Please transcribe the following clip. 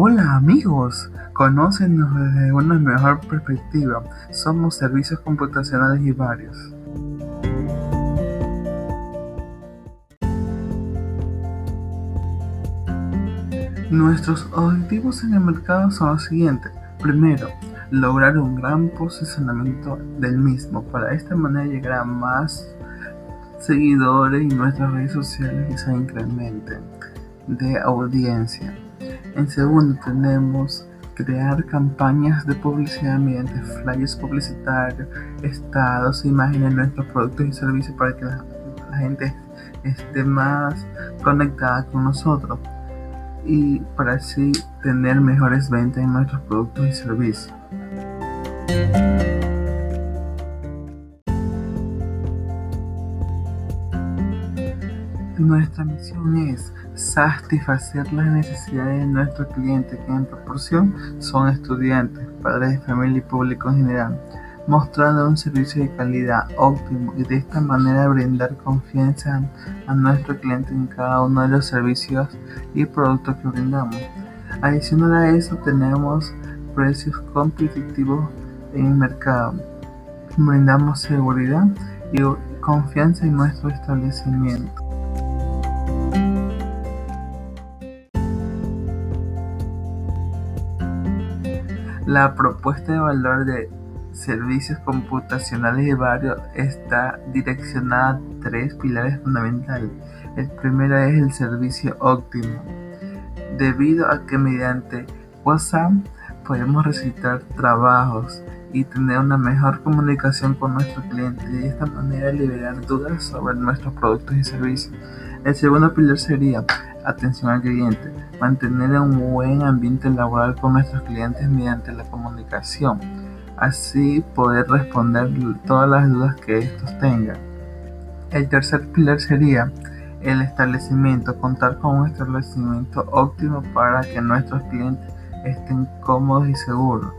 Hola amigos, conócenos desde una mejor perspectiva. Somos servicios computacionales y varios. Nuestros objetivos en el mercado son los siguientes. Primero, lograr un gran posicionamiento del mismo. Para esta manera llegar a más seguidores y nuestras redes sociales y se incrementen de audiencia. En segundo, tenemos crear campañas de publicidad mediante flyers publicitarios, estados, imágenes de nuestros productos y servicios para que la, la gente esté más conectada con nosotros y para así tener mejores ventas en nuestros productos y servicios. Nuestra misión es satisfacer las necesidades de nuestros clientes, que en proporción son estudiantes, padres de familia y público en general, mostrando un servicio de calidad óptimo y de esta manera brindar confianza a nuestros clientes en cada uno de los servicios y productos que brindamos. Adicional a eso tenemos precios competitivos en el mercado. Brindamos seguridad y confianza en nuestro establecimiento. La propuesta de valor de servicios computacionales y varios está direccionada a tres pilares fundamentales. El primero es el servicio óptimo, debido a que mediante WhatsApp podemos recitar trabajos y tener una mejor comunicación con nuestros clientes y de esta manera liberar dudas sobre nuestros productos y servicios. El segundo pilar sería atención al cliente, mantener un buen ambiente laboral con nuestros clientes mediante la comunicación, así poder responder todas las dudas que estos tengan. El tercer pilar sería el establecimiento, contar con un establecimiento óptimo para que nuestros clientes estén cómodos y seguros.